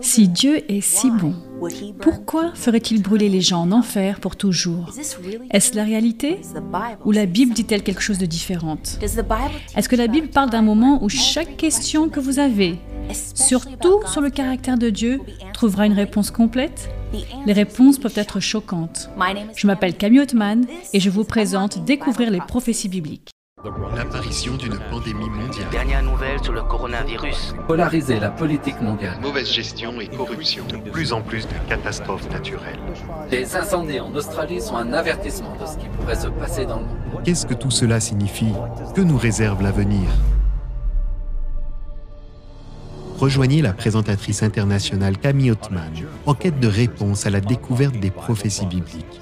Si Dieu est si bon, pourquoi ferait-il brûler les gens en enfer pour toujours? Est-ce la réalité Ou la Bible dit-elle quelque chose de différent Est-ce que la Bible parle d'un moment où chaque question que vous avez, surtout sur le caractère de Dieu, trouvera une réponse complète? Les réponses peuvent être choquantes. Je m'appelle Camille Ottman et je vous présente Découvrir les prophéties bibliques. L'apparition d'une pandémie mondiale. Dernière nouvelle sur le coronavirus. Polariser la politique mondiale. Mauvaise gestion et corruption. De plus en plus de catastrophes naturelles. Les incendies en Australie sont un avertissement de ce qui pourrait se passer dans le monde. Qu'est-ce que tout cela signifie? Que nous réserve l'avenir? Rejoignez la présentatrice internationale Camille Ottman en quête de réponses à la découverte des prophéties bibliques.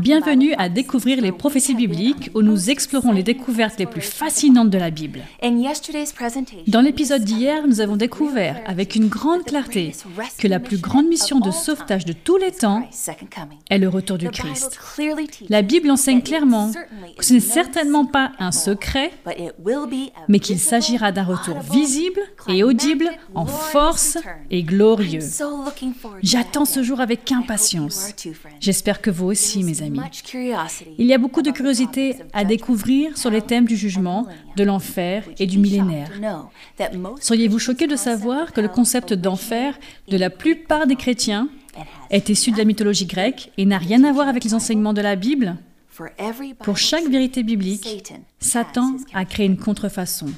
Bienvenue à Découvrir les prophéties bibliques où nous explorons les découvertes les plus fascinantes de la Bible. Dans l'épisode d'hier, nous avons découvert avec une grande clarté que la plus grande mission de sauvetage de tous les temps est le retour du Christ. La Bible enseigne clairement que ce n'est certainement pas un secret, mais qu'il s'agira d'un retour visible et audible en force et glorieux. J'attends ce jour avec impatience. J'espère que vous aussi, mes amis. Il y a beaucoup de curiosité à découvrir sur les thèmes du jugement, de l'enfer et du millénaire. Seriez-vous choqué de savoir que le concept d'enfer de la plupart des chrétiens est issu de la mythologie grecque et n'a rien à voir avec les enseignements de la Bible Pour chaque vérité biblique, Satan a créé une contrefaçon.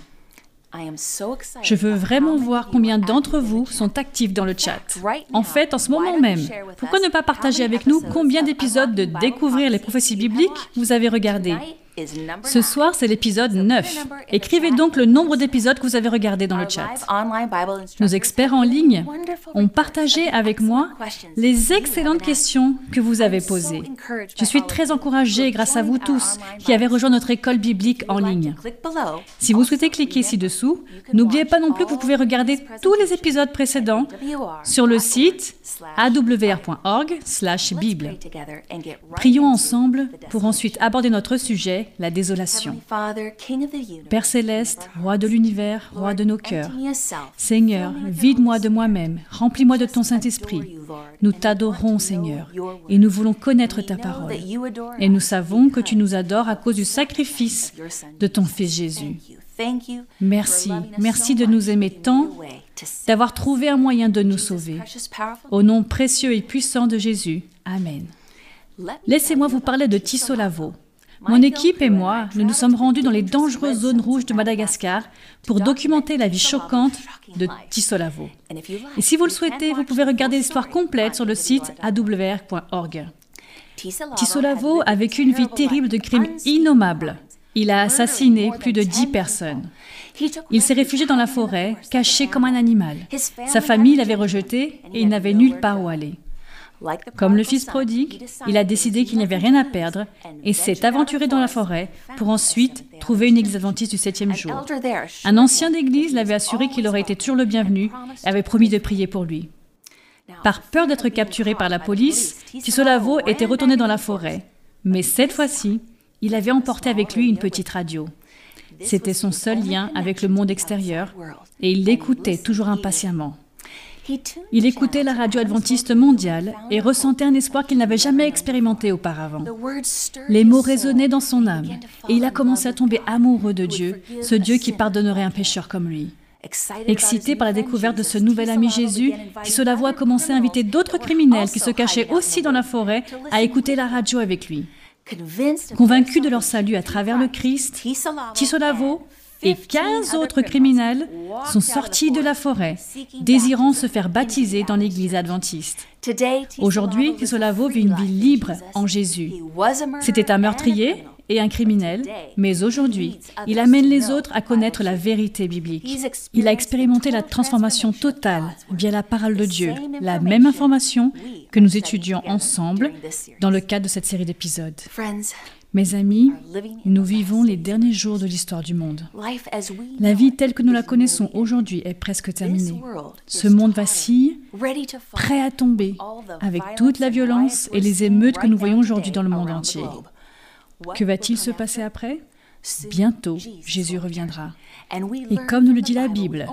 Je veux vraiment voir combien d'entre vous sont actifs dans le chat. En fait, en ce moment même, pourquoi ne pas partager avec nous combien d'épisodes de Découvrir les prophéties bibliques vous avez regardé ce soir, c'est l'épisode 9. Écrivez donc le nombre d'épisodes que vous avez regardés dans le chat. Nos experts en ligne ont partagé avec moi les excellentes questions que vous avez posées. Je suis très encouragée grâce à vous tous qui avez rejoint notre école biblique en ligne. Si vous souhaitez cliquer ci-dessous, n'oubliez pas non plus que vous pouvez regarder tous les épisodes précédents sur le site awr.org/bible. Prions ensemble pour ensuite aborder notre sujet la désolation. Père céleste, roi de l'univers, roi de nos cœurs, Seigneur, vide-moi de moi-même, remplis-moi de ton Saint-Esprit. Nous t'adorons, Seigneur, et nous voulons connaître ta parole. Et nous savons que tu nous adores à cause du sacrifice de ton Fils Jésus. Merci, merci de nous aimer tant, d'avoir trouvé un moyen de nous sauver. Au nom précieux et puissant de Jésus. Amen. Laissez-moi vous parler de Tissolavo. Mon équipe et moi, nous nous sommes rendus dans les dangereuses zones rouges de Madagascar pour documenter la vie choquante de Tissolavo. Et si vous le souhaitez, vous pouvez regarder l'histoire complète sur le site awr.org. Tissolavo a vécu une vie terrible de crimes innommables. Il a assassiné plus de dix personnes. Il s'est réfugié dans la forêt, caché comme un animal. Sa famille l'avait rejeté et il n'avait nulle part où aller. Comme le fils prodigue, il a décidé qu'il n'y avait rien à perdre et s'est aventuré dans la forêt pour ensuite trouver une église adventiste du septième jour. Un ancien d'église l'avait assuré qu'il aurait été toujours le bienvenu et avait promis de prier pour lui. Par peur d'être capturé par la police, Tisolavo était retourné dans la forêt. Mais cette fois-ci, il avait emporté avec lui une petite radio. C'était son seul lien avec le monde extérieur et il l'écoutait toujours impatiemment. Il écoutait la radio adventiste mondiale et ressentait un espoir qu'il n'avait jamais expérimenté auparavant. Les mots résonnaient dans son âme et il a commencé à tomber amoureux de Dieu, ce Dieu qui pardonnerait un pécheur comme lui. Excité par la découverte de ce nouvel ami Jésus, Tissolavo a commencé à inviter d'autres criminels qui se cachaient aussi dans la forêt à écouter la radio avec lui. Convaincu de leur salut à travers le Christ, Tissolavo et 15 autres criminels sont sortis de la forêt, désirant se faire baptiser dans l'église adventiste. Aujourd'hui, Tisolavo vit une vie libre en Jésus. C'était un meurtrier et un criminel, mais aujourd'hui, il amène les autres à connaître la vérité biblique. Il a expérimenté la transformation totale via la parole de Dieu, la même information que nous étudions ensemble dans le cadre de cette série d'épisodes. Mes amis, nous vivons les derniers jours de l'histoire du monde. La vie telle que nous la connaissons aujourd'hui est presque terminée. Ce monde vacille, prêt à tomber, avec toute la violence et les émeutes que nous voyons aujourd'hui dans le monde entier. Que va-t-il se passer après? Bientôt, Jésus reviendra. Et comme nous le dit la Bible,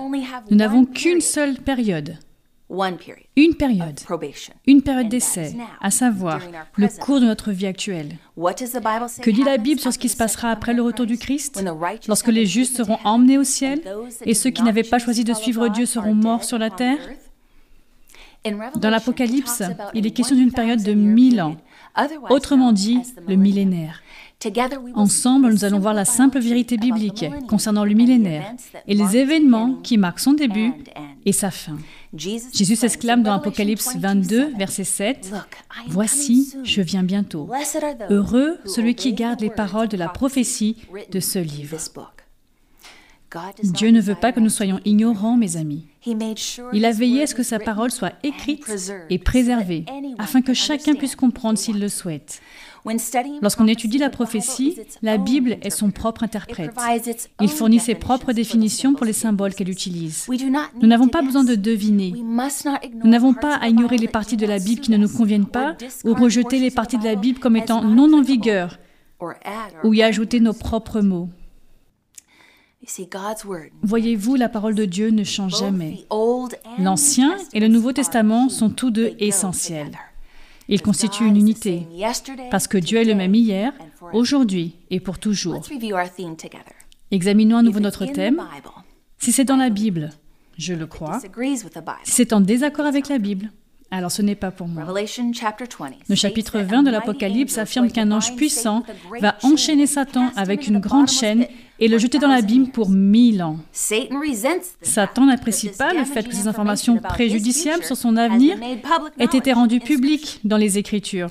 nous n'avons qu'une seule période, une période, une période d'essai, à savoir le cours de notre vie actuelle. Que dit la Bible sur ce qui se passera après le retour du Christ, lorsque les justes seront emmenés au ciel et ceux qui n'avaient pas choisi de suivre Dieu seront morts sur la terre. Dans l'Apocalypse, il est question d'une période de mille ans, autrement dit le millénaire. Ensemble, nous allons voir la simple vérité biblique concernant le millénaire et les événements qui marquent son début et sa fin. Jésus s'exclame dans Apocalypse 22, verset 7, Voici, je viens bientôt. Heureux celui qui garde les paroles de la prophétie de ce livre. Dieu ne veut pas que nous soyons ignorants, mes amis. Il a veillé à ce que sa parole soit écrite et préservée, afin que chacun puisse comprendre s'il le souhaite. Lorsqu'on étudie la prophétie, la Bible est son propre interprète. Il fournit ses propres définitions pour les symboles qu'elle utilise. Nous n'avons pas besoin de deviner. Nous n'avons pas à ignorer les parties de la Bible qui ne nous conviennent pas ou rejeter les parties de la Bible comme étant non en vigueur ou y ajouter nos propres mots. Voyez-vous, la parole de Dieu ne change jamais. L'Ancien et le Nouveau Testament sont tous deux essentiels. Ils constituent une unité, parce que Dieu est le même hier, aujourd'hui et pour toujours. Examinons à nouveau notre thème. Si c'est dans la Bible, je le crois. Si c'est en désaccord avec la Bible, alors ce n'est pas pour moi. Le chapitre 20 de l'Apocalypse affirme qu'un ange puissant va enchaîner Satan avec une grande chaîne et le jeter dans l'abîme pour mille ans. Satan n'apprécie pas le fait que ces informations préjudiciables sur son avenir aient été rendues publiques dans les Écritures.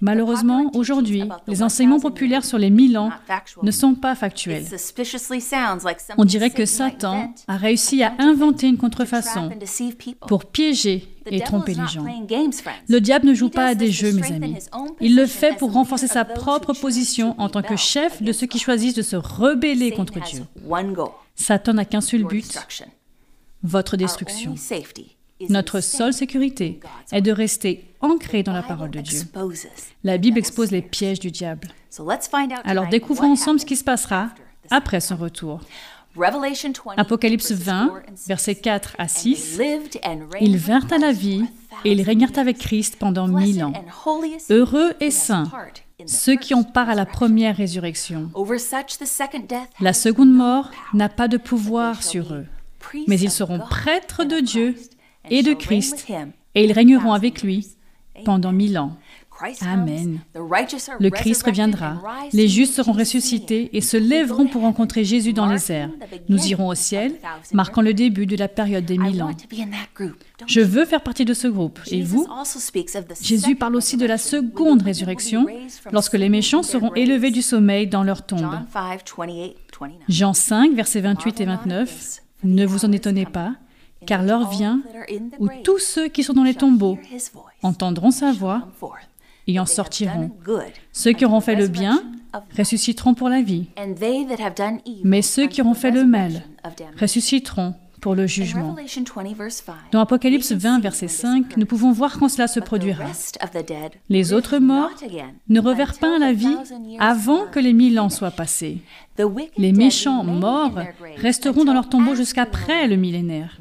Malheureusement, aujourd'hui, les enseignements populaires sur les mille ans ne sont pas factuels. On dirait que Satan a réussi à inventer une contrefaçon pour piéger et tromper les gens. Le diable ne joue pas à des jeux, mes amis. Il le fait pour renforcer sa propre position en tant que chef de ceux qui choisissent de se rebeller contre Dieu. Satan n'a qu'un seul but, votre destruction. Notre seule sécurité est de rester ancré dans la parole de Dieu. La Bible expose les pièges du diable. Alors découvrons ensemble ce qui se passera après son retour. Apocalypse 20, versets 4 à 6. Ils vinrent à la vie et ils régnèrent avec Christ pendant mille ans. Heureux et saints ceux qui ont part à la première résurrection. La seconde mort n'a pas de pouvoir sur eux, mais ils seront prêtres de Dieu et de Christ, et ils régneront avec lui pendant mille ans. Amen. Le Christ reviendra. Les justes seront ressuscités et se lèveront pour rencontrer Jésus dans les airs. Nous irons au ciel, marquant le début de la période des mille ans. Je veux faire partie de ce groupe. Et vous? Jésus parle aussi de la seconde résurrection, lorsque les méchants seront élevés du sommeil dans leur tombe. Jean 5, versets 28 et 29. Ne vous en étonnez pas, car l'heure vient où tous ceux qui sont dans les tombeaux entendront sa voix et en sortiront. Ceux qui auront fait le bien ressusciteront pour la vie, mais ceux qui auront fait le mal ressusciteront pour le jugement. Dans Apocalypse 20, verset 5, nous pouvons voir quand cela se produira. Les autres morts ne reverrent pas à la vie avant que les mille ans soient passés. Les méchants morts resteront dans leur tombeau jusqu'après le millénaire.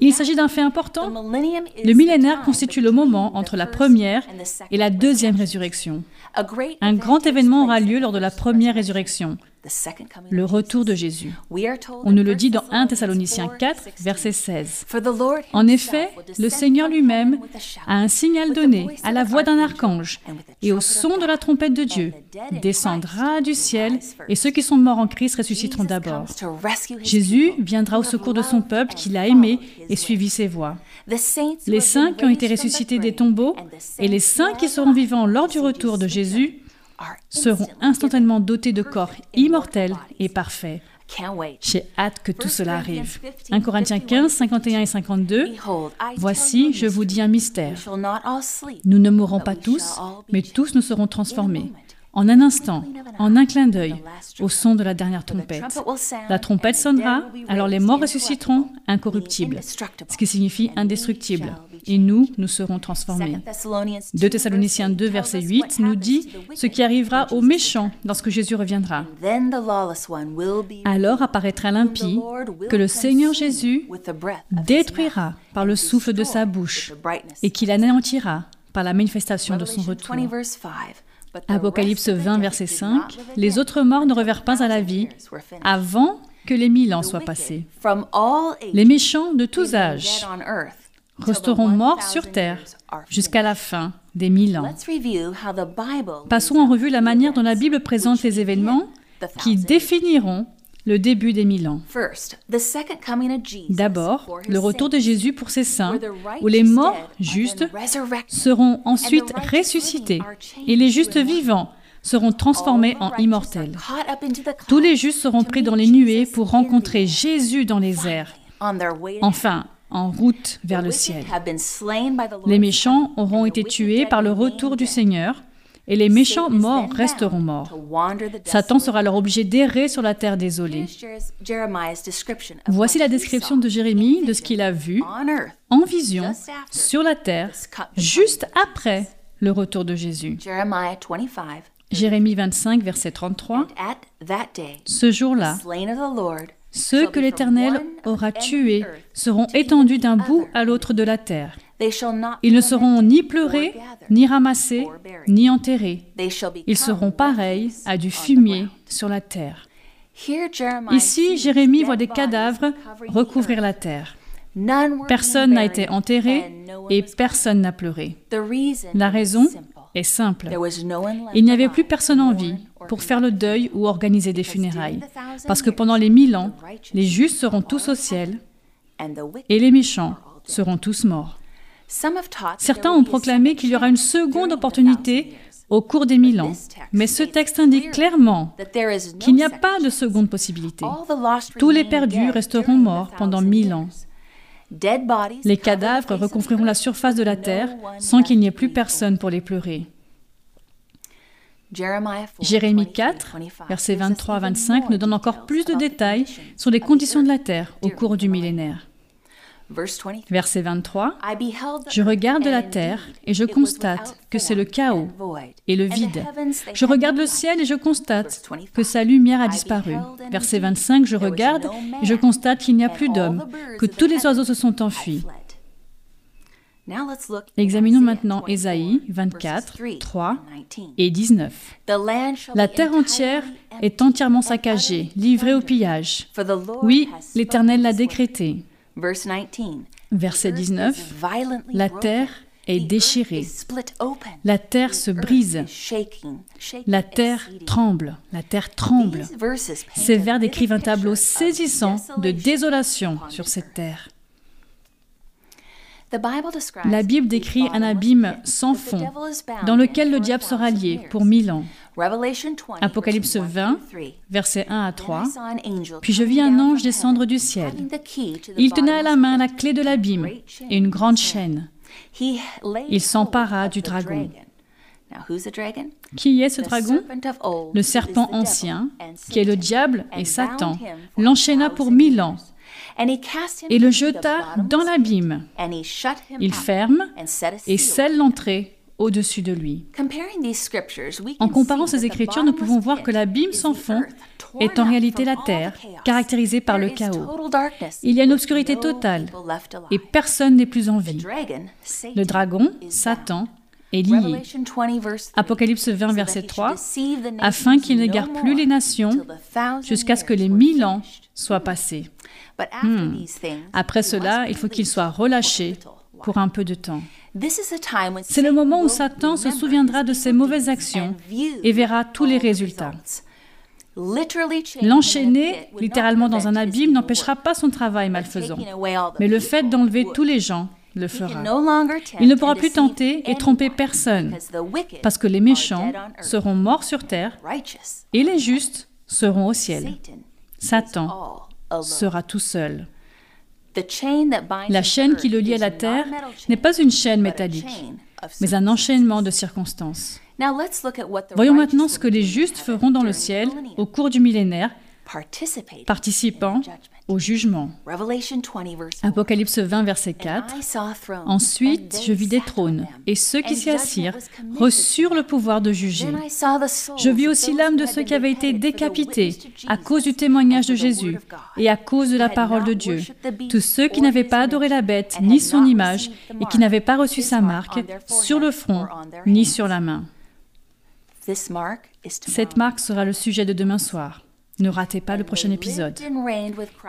Il s'agit d'un fait important. Le millénaire constitue le moment entre la première et la deuxième résurrection. Un grand événement aura lieu lors de la première résurrection, le retour de Jésus. On nous le dit dans 1 Thessaloniciens 4, verset 16. En effet, le Seigneur lui-même a un signal donné à la voix d'un archange et au son de la trompette de Dieu, descendra du ciel et ceux qui sont morts en Christ ressusciteront d'abord. Jésus viendra au secours de son peuple qu'il a aimé et suivi ses voies. Les saints qui ont été ressuscités des tombeaux et les saints qui seront vivants lors du retour de Jésus seront instantanément dotés de corps immortels et parfaits. J'ai hâte que tout cela arrive. 1 Corinthiens 15, 51 et 52. Voici, je vous dis un mystère. Nous ne mourrons pas tous, mais tous nous serons transformés en un instant, en un clin d'œil, au son de la dernière trompette. La trompette sonnera, alors les morts ressusciteront incorruptibles, ce qui signifie indestructibles, et nous, nous serons transformés. 2 Thessaloniciens 2, verset 8 nous dit ce qui arrivera aux méchants lorsque Jésus reviendra. Alors apparaîtra l'impie que le Seigneur Jésus détruira par le souffle de sa bouche et qu'il anéantira par la manifestation de son retour. Apocalypse 20, verset 5, les autres morts ne revinrent pas à la vie avant que les mille ans soient passés. Les méchants de tous âges resteront morts sur terre jusqu'à la fin des mille ans. Passons en revue la manière dont la Bible présente les événements qui définiront le début des mille ans. D'abord, le retour de Jésus pour ses saints, où les morts justes seront ensuite ressuscités et les justes vivants seront transformés en immortels. Tous les justes seront pris dans les nuées pour rencontrer Jésus dans les airs. Enfin, en route vers le ciel. Les méchants auront été tués par le retour du Seigneur et les méchants morts resteront morts. Satan sera alors obligé d'errer sur la terre désolée. Voici la description de Jérémie de ce qu'il a vu en vision sur la terre juste après le retour de Jésus. Jérémie 25, verset 33. Ce jour-là, ceux que l'Éternel aura tués seront étendus d'un bout à l'autre de la terre. Ils ne seront ni pleurés, ni ramassés, ni enterrés. Ils seront pareils à du fumier sur la terre. Ici, Jérémie voit des cadavres recouvrir la terre. Personne n'a été enterré et personne n'a pleuré. La raison est simple. Il n'y avait plus personne en vie pour faire le deuil ou organiser des funérailles. Parce que pendant les mille ans, les justes seront tous au ciel et les méchants seront tous morts. Certains ont proclamé qu'il y aura une seconde opportunité au cours des mille ans, mais ce texte indique clairement qu'il n'y a pas de seconde possibilité. Tous les perdus resteront morts pendant mille ans. Les cadavres recouvriront la surface de la terre sans qu'il n'y ait plus personne pour les pleurer. Jérémie 4, versets 23 à 25, nous donne encore plus de détails sur les conditions de la terre au cours du millénaire. Verset 23, Je regarde la terre et je constate que c'est le chaos et le vide. Je regarde le ciel et je constate que sa lumière a disparu. Verset 25, Je regarde et je constate qu'il n'y a plus d'hommes, que tous les oiseaux se sont enfuis. Examinons maintenant Ésaïe 24, 3 et 19. La terre entière est entièrement saccagée, livrée au pillage. Oui, l'Éternel l'a décrété. Verset 19. La terre est déchirée. La terre se brise. La terre tremble. La terre tremble. Ces vers décrivent un tableau saisissant de désolation sur cette terre. La Bible décrit un abîme sans fond dans lequel le diable sera lié pour mille ans. Apocalypse 20, versets 1 à 3. Puis je vis un ange descendre du ciel. Il tenait à la main la clé de l'abîme et une grande chaîne. Il s'empara du dragon. Qui est ce dragon? Le serpent ancien, qui est le diable et Satan, l'enchaîna pour mille ans et le jeta dans l'abîme. Il ferme et scelle l'entrée au-dessus de lui. En comparant ces écritures, nous pouvons voir que l'abîme sans fond est en réalité la terre, caractérisée par le chaos. Il y a une obscurité totale et personne n'est plus en vie. Le dragon, Satan, est lié. Apocalypse 20, verset 3, afin qu'il ne garde plus les nations jusqu'à ce que les mille ans soient passés. Hmm. Après cela, il faut qu'il soit relâché pour un peu de temps. C'est le moment où Satan se souviendra de ses mauvaises actions et verra tous les résultats. L'enchaîner littéralement dans un abîme n'empêchera pas son travail malfaisant, mais le fait d'enlever tous les gens le fera. Il ne pourra plus tenter et tromper personne, parce que les méchants seront morts sur terre et les justes seront au ciel. Satan sera tout seul. La chaîne qui le lie à la terre n'est pas une chaîne métallique, mais un enchaînement de circonstances. Voyons maintenant ce que les justes feront dans le ciel au cours du millénaire, participant au jugement. Apocalypse 20, verset 4. Ensuite, je vis des trônes, et ceux qui s'y assirent reçurent le pouvoir de juger. Je vis aussi l'âme de ceux qui avaient été décapités à cause du témoignage de Jésus et à cause de la parole de Dieu. Tous ceux qui n'avaient pas adoré la bête ni son image et qui n'avaient pas reçu sa marque sur le front ni sur la main. Cette marque sera le sujet de demain soir. Ne ratez pas le prochain épisode.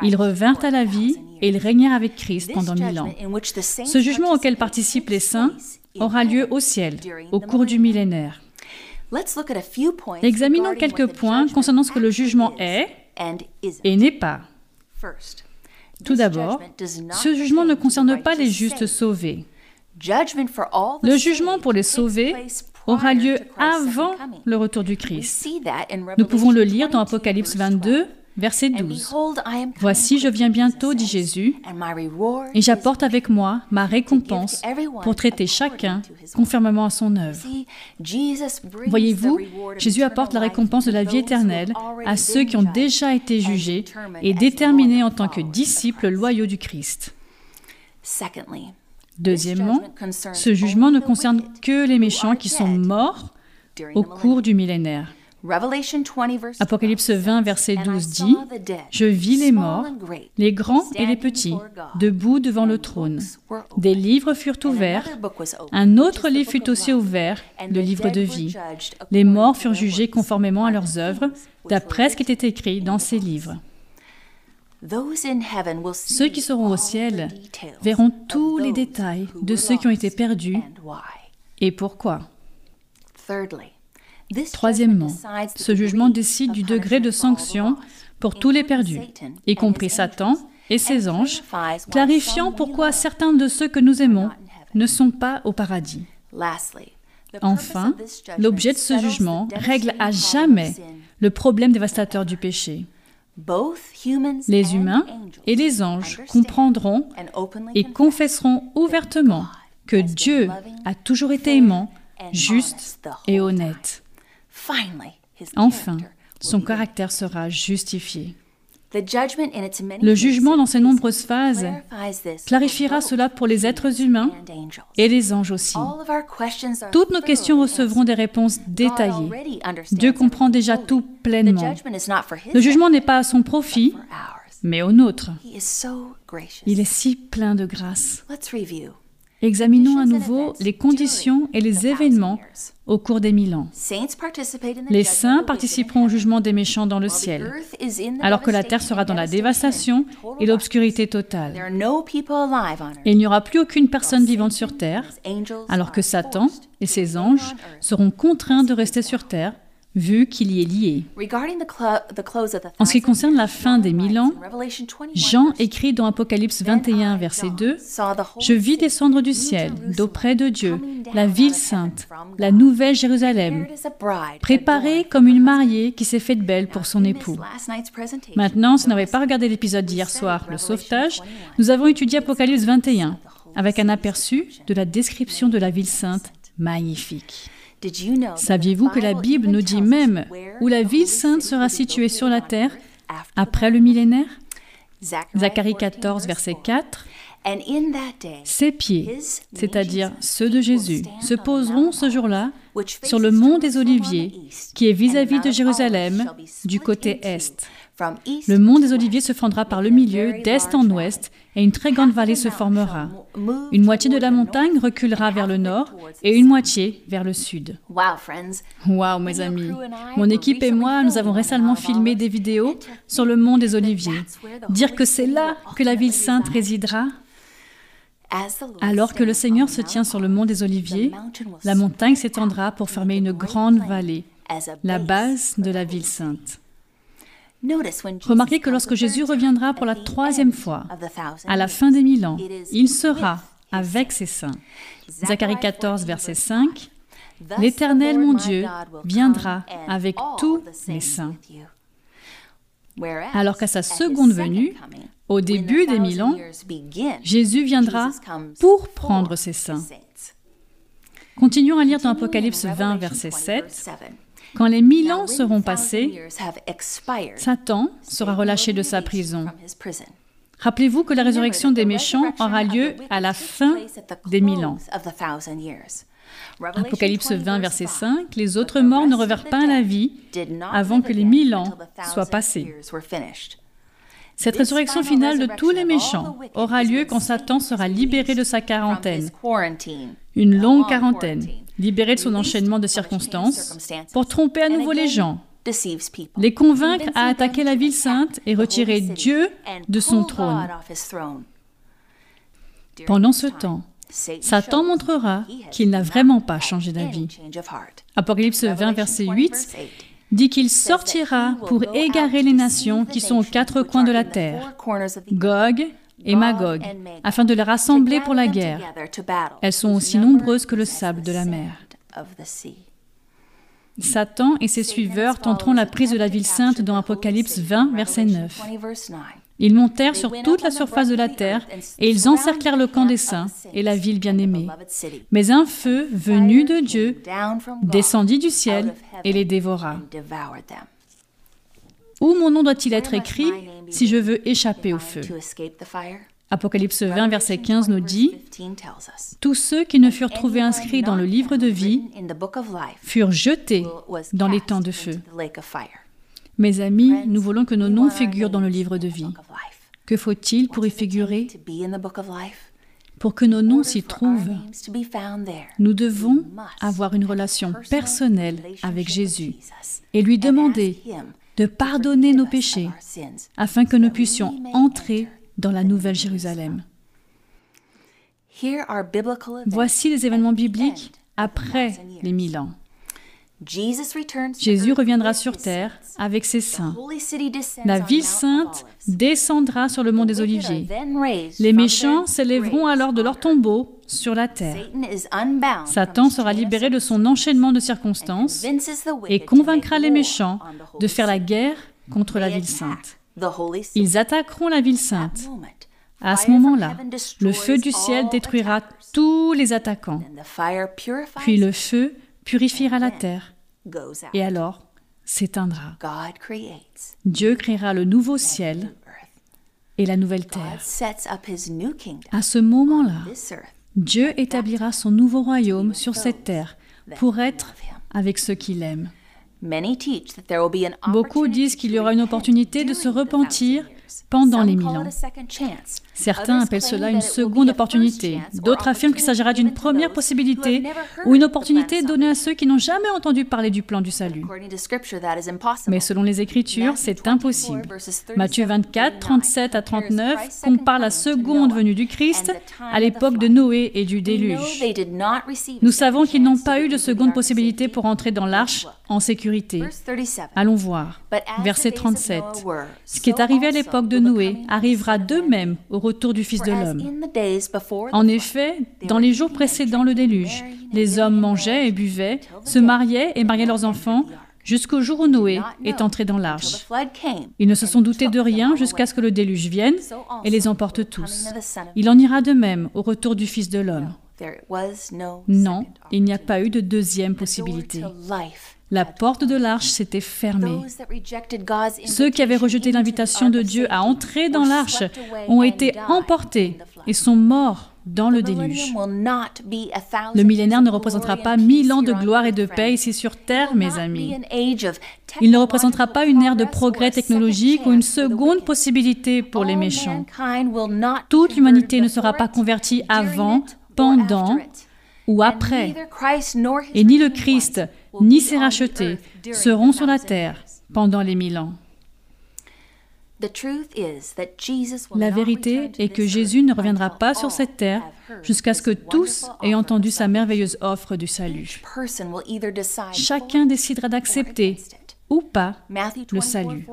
Ils revinrent à la vie et ils régnèrent avec Christ pendant mille ans. Ce jugement auquel participent les saints aura lieu au ciel au cours du millénaire. Examinons quelques points concernant ce que le jugement est et n'est pas. Tout d'abord, ce jugement ne concerne pas les justes sauvés. Le jugement pour les sauvés aura lieu avant le retour du Christ. Nous pouvons le lire dans Apocalypse 22, verset 12. Voici, je viens bientôt, dit Jésus, et j'apporte avec moi ma récompense pour traiter chacun conformément à son œuvre. Voyez-vous, Jésus apporte la récompense de la vie éternelle à ceux qui ont déjà été jugés et déterminés en tant que disciples loyaux du Christ. Deuxièmement, ce jugement ne concerne que les méchants qui sont morts au cours du millénaire. Apocalypse 20, verset 12 dit, Je vis les morts, les grands et les petits, debout devant le trône. Des livres furent ouverts, un autre livre fut aussi ouvert, le livre de vie. Les morts furent jugés conformément à leurs œuvres, d'après ce qui était écrit dans ces livres. Ceux qui seront au ciel verront tous les détails de ceux qui ont été perdus et pourquoi. Troisièmement, ce jugement décide du degré de sanction pour tous les perdus, y compris Satan et ses anges, clarifiant pourquoi certains de ceux que nous aimons ne sont pas au paradis. Enfin, l'objet de ce jugement règle à jamais le problème dévastateur du péché. Les humains et les anges comprendront et confesseront ouvertement que Dieu a toujours été aimant, juste et honnête. Enfin, son caractère sera justifié. Le jugement dans ses nombreuses phases clarifiera cela pour les êtres humains et les anges aussi. Toutes nos questions recevront des réponses détaillées. Dieu comprend déjà tout pleinement. Le jugement n'est pas à son profit, mais au nôtre. Il est si plein de grâce. Examinons à nouveau les conditions et les événements au cours des mille ans. Les saints participeront au jugement des méchants dans le ciel, alors que la terre sera dans la dévastation et l'obscurité totale. Il n'y aura plus aucune personne vivante sur terre, alors que Satan et ses anges seront contraints de rester sur terre vu qu'il y est lié. En ce qui concerne la fin des mille ans, Jean écrit dans Apocalypse 21, verset 2, Je vis descendre du ciel, d'auprès de Dieu, la ville sainte, la nouvelle Jérusalem, préparée comme une mariée qui s'est faite belle pour son époux. Maintenant, si vous n'avez pas regardé l'épisode d'hier soir, le sauvetage, nous avons étudié Apocalypse 21, avec un aperçu de la description de la ville sainte magnifique. Saviez-vous que la Bible nous dit même où la ville sainte sera située sur la terre? après le millénaire? Zacharie 14, verset 4. Ses pieds, c'est-à-dire ceux de Jésus, se poseront ce jour-là sur le mont des Oliviers, qui est vis-à-vis de Jérusalem, du côté est. Le mont des Oliviers se fendra par le milieu, d'est en ouest, et une très grande vallée se formera. Une moitié de la montagne reculera vers le nord et une moitié vers le sud. Wow, mes amis. Mon équipe et moi, nous avons récemment filmé des vidéos sur le mont des Oliviers. Dire que c'est là que la ville sainte résidera, alors que le Seigneur se tient sur le mont des Oliviers, la montagne s'étendra pour former une grande vallée, la base de la ville sainte. Remarquez que lorsque Jésus reviendra pour la troisième fois, à la fin des mille ans, il sera avec ses saints. Zacharie 14, verset 5. L'Éternel, mon Dieu, viendra avec tous les saints. Alors qu'à sa seconde venue, au début des mille ans, Jésus viendra pour prendre ses saints. Continuons à lire dans Apocalypse 20, verset 7. Quand les mille ans seront passés, Satan sera relâché de sa prison. Rappelez-vous que la résurrection des méchants aura lieu à la fin des mille ans. Apocalypse 20, verset 5, les autres morts ne revinrent pas à la vie avant que les mille ans soient passés. Cette résurrection finale de tous les méchants aura lieu quand Satan sera libéré de sa quarantaine, une longue quarantaine, libéré de son enchaînement de circonstances, pour tromper à nouveau les gens, les convaincre à attaquer la ville sainte et retirer Dieu de son trône. Pendant ce temps, Satan montrera qu'il n'a vraiment pas changé d'avis. Apocalypse 20, verset 8 dit qu'il sortira pour égarer les nations qui sont aux quatre coins de la terre, Gog et Magog, afin de les rassembler pour la guerre. Elles sont aussi nombreuses que le sable de la mer. Satan et ses suiveurs tenteront la prise de la ville sainte dans Apocalypse 20, verset 9. Ils montèrent sur toute la surface de la terre et ils encerclèrent le camp des saints et la ville bien-aimée. Mais un feu venu de Dieu descendit du ciel et les dévora. Où mon nom doit-il être écrit si je veux échapper au feu? Apocalypse 20, verset 15 nous dit, Tous ceux qui ne furent trouvés inscrits dans le livre de vie furent jetés dans les temps de feu. Mes amis, nous voulons que nos noms figurent dans le livre de vie. Que faut-il pour y figurer? Pour que nos noms s'y trouvent, nous devons avoir une relation personnelle avec Jésus et lui demander de pardonner nos péchés afin que nous puissions entrer dans la Nouvelle Jérusalem. Voici les événements bibliques après les mille ans. Jésus reviendra sur terre avec ses saints. La ville sainte descendra sur le mont des Oliviers. Les méchants s'élèveront alors de leur tombeau sur la terre. Satan sera libéré de son enchaînement de circonstances et convaincra les méchants de faire la guerre contre la ville sainte. Ils attaqueront la ville sainte. À ce moment-là, le feu du ciel détruira tous les attaquants. Puis le feu purifiera la terre et alors s'éteindra. Dieu créera le nouveau ciel et la nouvelle terre. À ce moment-là, Dieu établira son nouveau royaume sur cette terre pour être avec ceux qu'il aime. Beaucoup disent qu'il y aura une opportunité de se repentir pendant les mille ans. Certains appellent cela une seconde opportunité. D'autres affirment qu'il s'agira d'une première possibilité ou une opportunité donnée à ceux qui n'ont jamais entendu parler du plan du salut. Mais selon les Écritures, c'est impossible. Matthieu 24, 37 à 39 compare la seconde venue du Christ à l'époque de Noé et du déluge. Nous savons qu'ils n'ont pas eu de seconde possibilité pour entrer dans l'arche en sécurité. Allons voir. Verset 37. Ce qui est arrivé à l'époque de Noé arrivera de même au retour du Fils de l'homme. En effet, dans les jours précédant le déluge, les hommes mangeaient et buvaient, se mariaient et mariaient leurs enfants, jusqu'au jour où Noé est entré dans l'arche. Ils ne se sont doutés de rien jusqu'à ce que le déluge vienne et les emporte tous. Il en ira de même au retour du Fils de l'homme. Non, il n'y a pas eu de deuxième possibilité. La porte de l'arche s'était fermée. Ceux qui avaient rejeté l'invitation de Dieu à entrer dans l'arche ont été emportés et sont morts dans le déluge. Le millénaire ne représentera pas mille ans de gloire et de paix ici sur Terre, mes amis. Il ne représentera pas une ère de progrès technologique ou une seconde possibilité pour les méchants. Toute l'humanité ne sera pas convertie avant, pendant ou après. Et ni le Christ, ni ses rachetés seront sur la terre pendant les mille ans. La vérité est que Jésus ne reviendra pas sur cette terre jusqu'à ce que tous aient entendu sa merveilleuse offre du salut. Chacun décidera d'accepter ou pas le salut.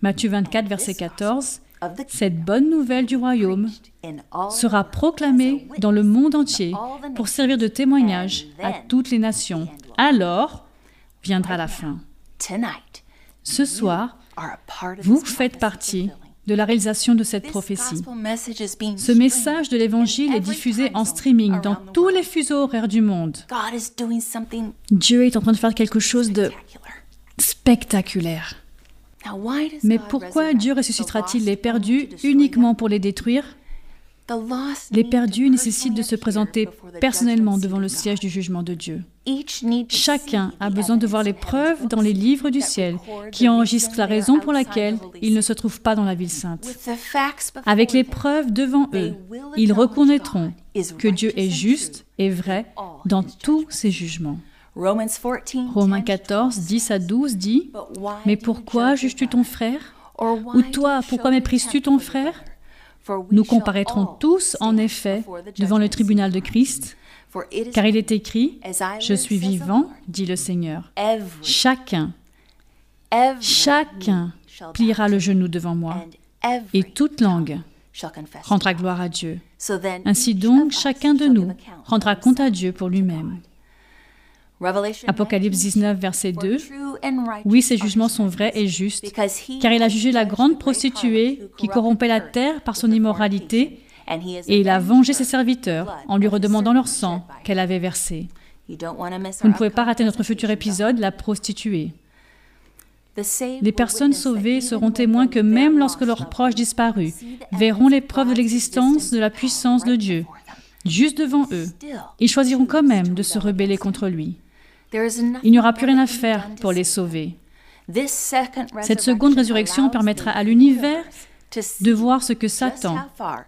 Matthieu 24, verset 14. cette bonne nouvelle du royaume sera proclamée dans le monde entier pour servir de témoignage à toutes les nations. Alors viendra la fin. Ce soir, vous faites partie de la réalisation de cette prophétie. Ce message de l'Évangile est diffusé en streaming dans tous les fuseaux horaires du monde. Dieu est en train de faire quelque chose de spectaculaire. Mais pourquoi Dieu ressuscitera-t-il les perdus uniquement pour les détruire? Les perdus nécessitent de se présenter personnellement devant le siège du jugement de Dieu. Chacun a besoin de voir les preuves dans les livres du ciel qui enregistrent la raison pour laquelle ils ne se trouvent pas dans la ville sainte. Avec les preuves devant eux, ils reconnaîtront que Dieu est juste et vrai dans tous ses jugements. Romains 14, 10 à 12 dit, Mais pourquoi juges-tu ton frère? Ou toi, pourquoi méprises-tu ton frère? Nous comparaîtrons tous, en effet, devant le tribunal de Christ, car il est écrit, Je suis vivant, dit le Seigneur. Chacun, chacun pliera le genou devant moi, et toute langue rendra gloire à Dieu. Ainsi donc, chacun de nous rendra compte à Dieu pour lui-même. Apocalypse 19, verset 2. Oui, ces jugements sont vrais et justes, car il a jugé la grande prostituée qui corrompait la terre par son immoralité, et il a vengé ses serviteurs en lui redemandant leur sang qu'elle avait versé. Vous ne pouvez pas rater notre futur épisode, la prostituée. Les personnes sauvées seront témoins que même lorsque leurs proches disparus verront les preuves de l'existence de la puissance de Dieu, juste devant eux, ils choisiront quand même de se rebeller contre lui. Il n'y aura plus rien à faire pour les sauver. Cette seconde résurrection permettra à l'univers de voir ce que Satan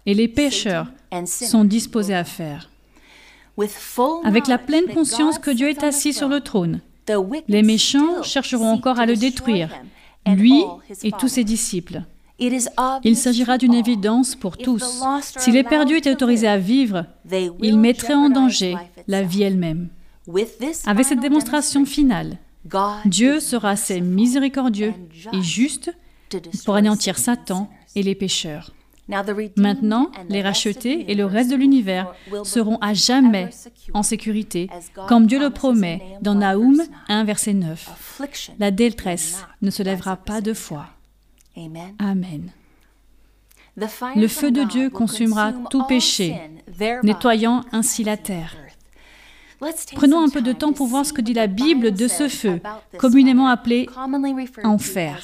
et les pécheurs sont disposés à faire. Avec la pleine conscience que Dieu est assis sur le trône, les méchants chercheront encore à le détruire, lui et tous ses disciples. Il s'agira d'une évidence pour tous. Si les perdus étaient autorisés à vivre, ils mettraient en danger la vie elle-même. Avec cette démonstration finale, Dieu sera assez miséricordieux et juste pour anéantir Satan et les pécheurs. Maintenant, les rachetés et le reste de l'univers seront à jamais en sécurité, comme Dieu le promet dans Naoum 1, verset 9. La détresse ne se lèvera pas deux fois. Amen. Le feu de Dieu consumera tout péché, nettoyant ainsi la terre. Prenons un peu de temps pour voir ce que dit la Bible de ce feu, communément appelé enfer.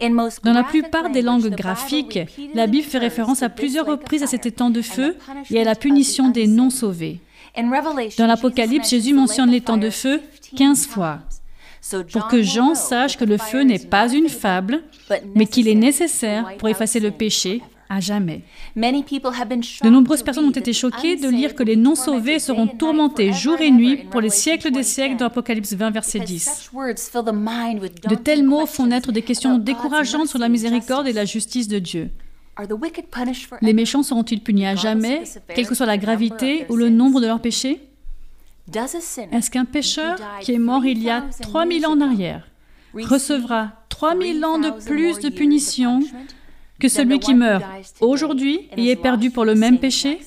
Dans la plupart des langues graphiques, la Bible fait référence à plusieurs reprises à cet étang de feu et à la punition des non-sauvés. Dans l'Apocalypse, Jésus mentionne l'étang de feu 15 fois. pour que Jean sache que le feu n'est pas une fable, mais qu'il est nécessaire pour effacer le péché à jamais. De nombreuses personnes ont été choquées de lire que les non-sauvés seront tourmentés jour et nuit pour les siècles des siècles dans Apocalypse 20, verset 10. De tels mots font naître des questions décourageantes sur la miséricorde et la justice. de Dieu. Les méchants seront-ils punis à jamais, quelle que soit la gravité ou le nombre de leurs péchés? Est-ce qu'un pécheur qui est mort il y a 3000 ans en arrière recevra 3000 ans de plus de punition que celui qui meurt aujourd'hui et est perdu pour le même péché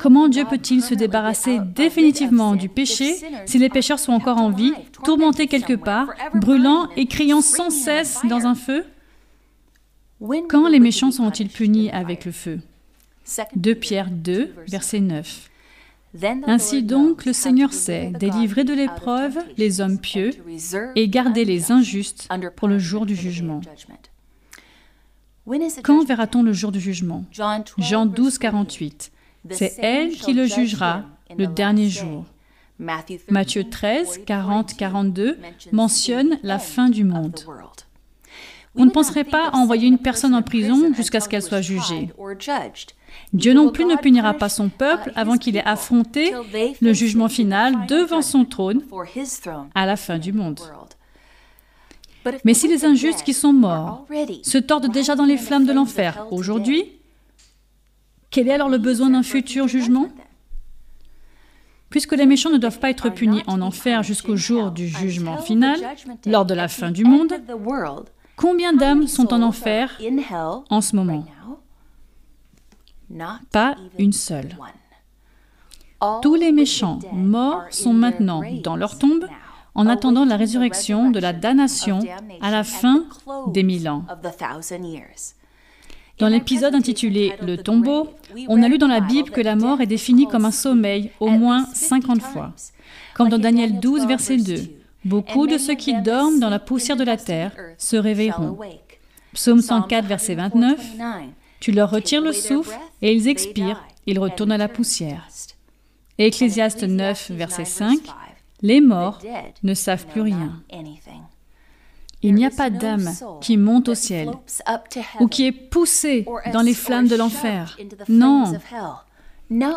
Comment Dieu peut-il se débarrasser définitivement du péché si les pécheurs sont encore en vie, tourmentés quelque part, brûlant et criant sans cesse dans un feu? Quand les méchants seront-ils punis avec le feu? 2 Pierre 2, verset 9. Ainsi donc, le Seigneur sait délivrer de l'épreuve les hommes pieux et garder les injustes pour le jour du jugement. Quand verra-t-on le jour du jugement? Jean 12, 48. C'est elle qui le jugera le dernier jour. Matthieu 13, 40, 42 mentionne la fin du monde. On ne penserait pas à envoyer une personne en prison jusqu'à ce qu'elle soit jugée. Dieu non plus ne punira pas son peuple avant qu'il ait affronté le jugement final devant son trône à la fin du monde. Mais si les injustes qui sont morts se tordent déjà dans les flammes de l'enfer aujourd'hui, quel est alors le besoin d'un futur jugement? Puisque les méchants ne doivent pas être punis en enfer jusqu'au jour du jugement final, lors de la fin du monde, Combien d'âmes sont en enfer en ce moment? Pas une seule. Tous les méchants morts sont maintenant dans leur tombe en attendant la résurrection de la damnation à la fin des mille ans. Dans l'épisode intitulé Le tombeau, on a lu dans la Bible que la mort est définie comme un sommeil au moins 50 fois. Comme dans Daniel 12, verset 2, Beaucoup de ceux qui dorment dans la poussière de la terre se réveilleront. Psaume 104, verset 29, Tu leur retires le souffle et ils expirent, ils retournent à la poussière. Ecclésiaste 9, verset 5, Les morts ne savent plus rien. Il n'y a pas d'âme qui monte au ciel ou qui est poussée dans les flammes de l'enfer. Non.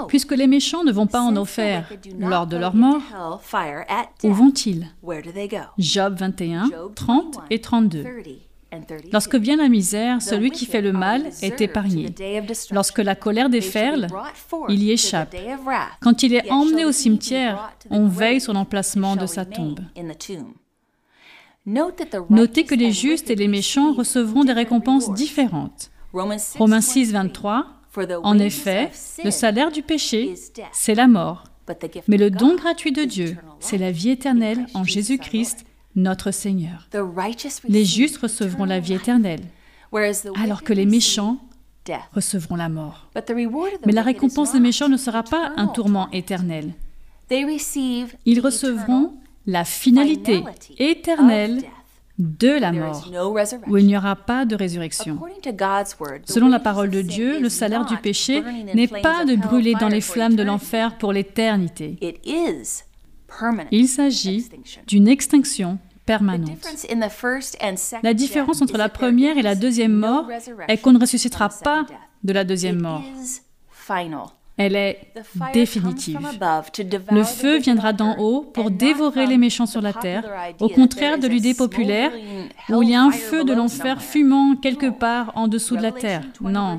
Puisque les méchants ne vont pas en enfer lors de leur mort, où vont-ils? Job 21, 30 et 32. Lorsque vient la misère, celui qui fait le mal est épargné. Lorsque la colère déferle, il y échappe. Quand il est emmené au cimetière, on veille sur l'emplacement de sa tombe. Notez que les justes et les méchants recevront des récompenses différentes. Romains 6, 23. En effet, le salaire du péché, c'est la mort. Mais le don gratuit de Dieu, c'est la vie éternelle en Jésus-Christ, notre Seigneur. Les justes recevront la vie éternelle, alors que les méchants recevront la mort. Mais la récompense des méchants ne sera pas un tourment éternel. Ils recevront la finalité éternelle de la mort, où il n'y aura pas de résurrection. Selon la parole de Dieu, le salaire du péché n'est pas de brûler dans les flammes de l'enfer pour l'éternité. Il s'agit d'une extinction permanente. La différence entre la première et la deuxième mort est qu'on ne ressuscitera pas de la deuxième mort. Elle est définitive. Le feu viendra d'en haut pour dévorer les méchants sur la terre, au contraire de l'idée populaire où il y a un feu de l'enfer fumant quelque part en dessous de la terre. Non.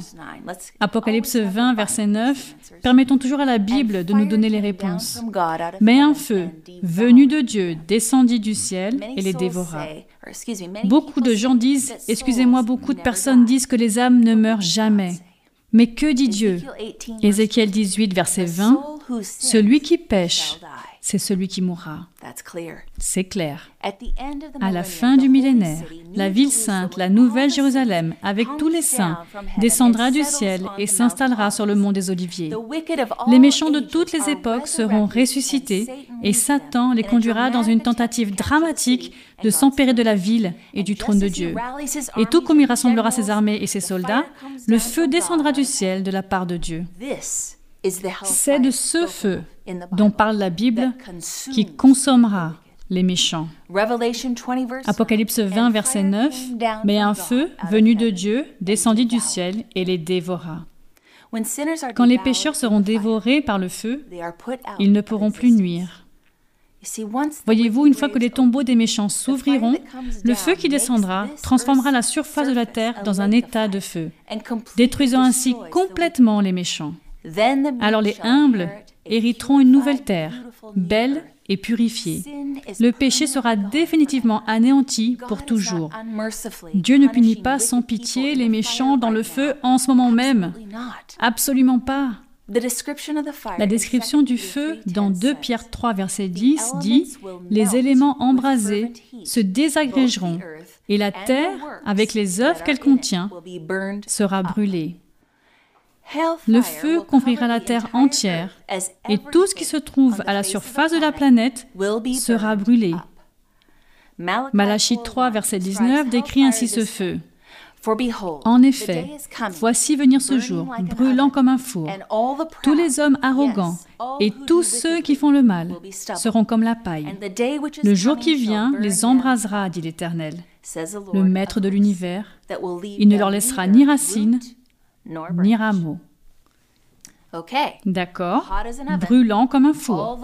Apocalypse 20, verset 9, permettons toujours à la Bible de nous donner les réponses. Mais un feu, venu de Dieu, descendit du ciel et les dévora. Beaucoup de gens disent, excusez-moi, beaucoup de personnes disent que les âmes ne meurent jamais. Mais que dit Dieu? Ézéchiel 18, verset 20, Celui qui pêche, c'est celui qui mourra. C'est clair. À la fin du millénaire, la ville sainte, la nouvelle Jérusalem, avec tous les saints, descendra du ciel et s'installera sur le mont des Oliviers. Les méchants de toutes les époques seront ressuscités et Satan les conduira dans une tentative dramatique de s'empérer de la ville et du trône de Dieu. Et tout comme il rassemblera ses armées et ses soldats, le feu descendra du ciel de la part de Dieu. C'est de ce feu dont parle la Bible qui consommera les méchants. Apocalypse 20, verset 9, Mais un feu venu de Dieu descendit du ciel et les dévora. Quand les pécheurs seront dévorés par le feu, ils ne pourront plus nuire. Voyez-vous, une fois que les tombeaux des méchants s'ouvriront, le feu qui descendra transformera la surface de la terre dans un état de feu, détruisant ainsi complètement les méchants. Alors les humbles hériteront une nouvelle terre, belle et purifiée. Le péché sera définitivement anéanti pour toujours. Dieu ne punit pas sans pitié les méchants dans le feu en ce moment même. Absolument pas. La description du feu dans 2 Pierre 3, verset 10 dit Les éléments embrasés se désagrégeront et la terre, avec les œuvres qu'elle contient, sera brûlée. Le feu couvrira la terre entière et tout ce qui se trouve à la surface de la planète sera brûlé. Malachie 3, verset 19 décrit ainsi ce feu. En effet, voici venir ce jour, brûlant comme un four. Tous les hommes arrogants et tous ceux qui font le mal seront comme la paille. Le jour qui vient les embrasera, dit l'Éternel, le Maître de l'univers. Il ne leur laissera ni racine, ni rameau. D'accord. Brûlant comme un four.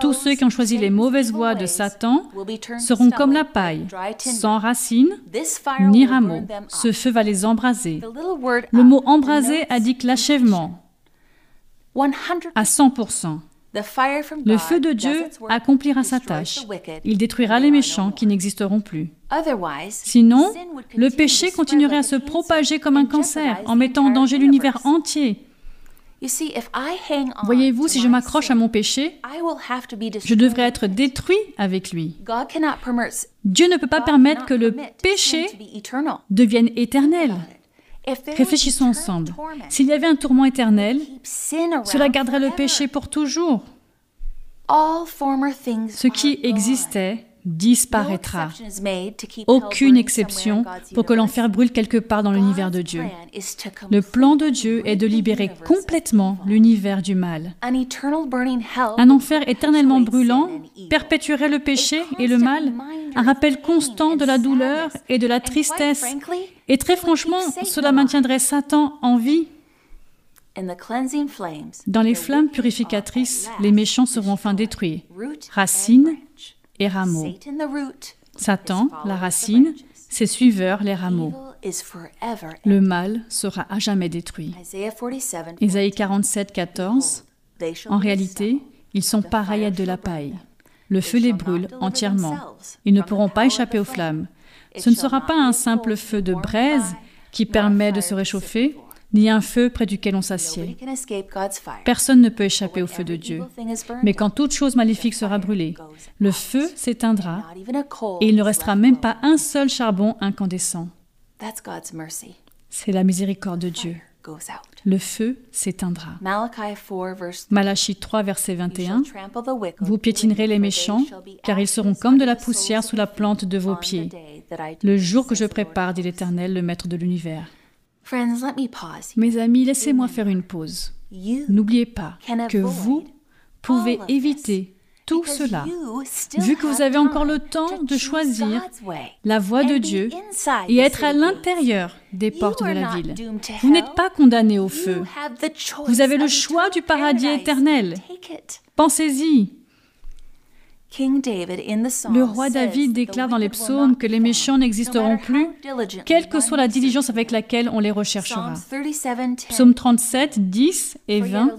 Tous ceux qui ont choisi les mauvaises voies de Satan seront comme la paille, sans racines ni rameaux. Ce feu va les embraser. Le mot embraser indique l'achèvement à 100%. Le feu de Dieu accomplira sa tâche. Il détruira les méchants qui n'existeront plus. Sinon, le péché continuerait à se propager comme un cancer en mettant en danger l'univers entier. Voyez-vous, si je m'accroche à mon péché, je devrais être détruit avec lui. Dieu ne peut pas permettre que le péché devienne éternel. Réfléchissons ensemble. S'il y avait un tourment éternel, cela garderait le péché pour toujours. Ce qui existait disparaîtra. Aucune exception pour que l'enfer brûle quelque part dans l'univers de Dieu. Le plan de Dieu est de libérer complètement l'univers du mal. Un enfer éternellement brûlant perpétuerait le péché et le mal, un rappel constant de la douleur et de la tristesse. Et très franchement, cela maintiendrait Satan en vie. Dans les flammes purificatrices, les méchants seront enfin détruits. Racines et rameaux. Satan, la racine, ses suiveurs, les rameaux. Le mal sera à jamais détruit. Isaïe 47, 14. En réalité, ils sont pareils à de la paille. Le feu les brûle entièrement. Ils ne pourront pas échapper aux flammes. Ce ne sera pas un simple feu de braise qui permet de se réchauffer, ni un feu près duquel on s'assied. Personne ne peut échapper au feu de Dieu. Mais quand toute chose maléfique sera brûlée, le feu s'éteindra et il ne restera même pas un seul charbon incandescent. C'est la miséricorde de Dieu. Le feu s'éteindra. Malachie 3, verset 21. Vous piétinerez les méchants, car ils seront comme de la poussière sous la plante de vos pieds. Le jour que je prépare, dit l'Éternel, le Maître de l'univers. Mes amis, laissez-moi faire une pause. N'oubliez pas que vous pouvez éviter tout cela, vu que vous avez encore le temps de choisir la voie de Dieu et être à l'intérieur des portes de la ville. Vous n'êtes pas condamné au feu. Vous avez le choix du paradis éternel. Pensez-y. Le roi David déclare dans les psaumes que les méchants n'existeront plus, quelle que soit la diligence avec laquelle on les recherchera. Psaume 37, 10 et 20.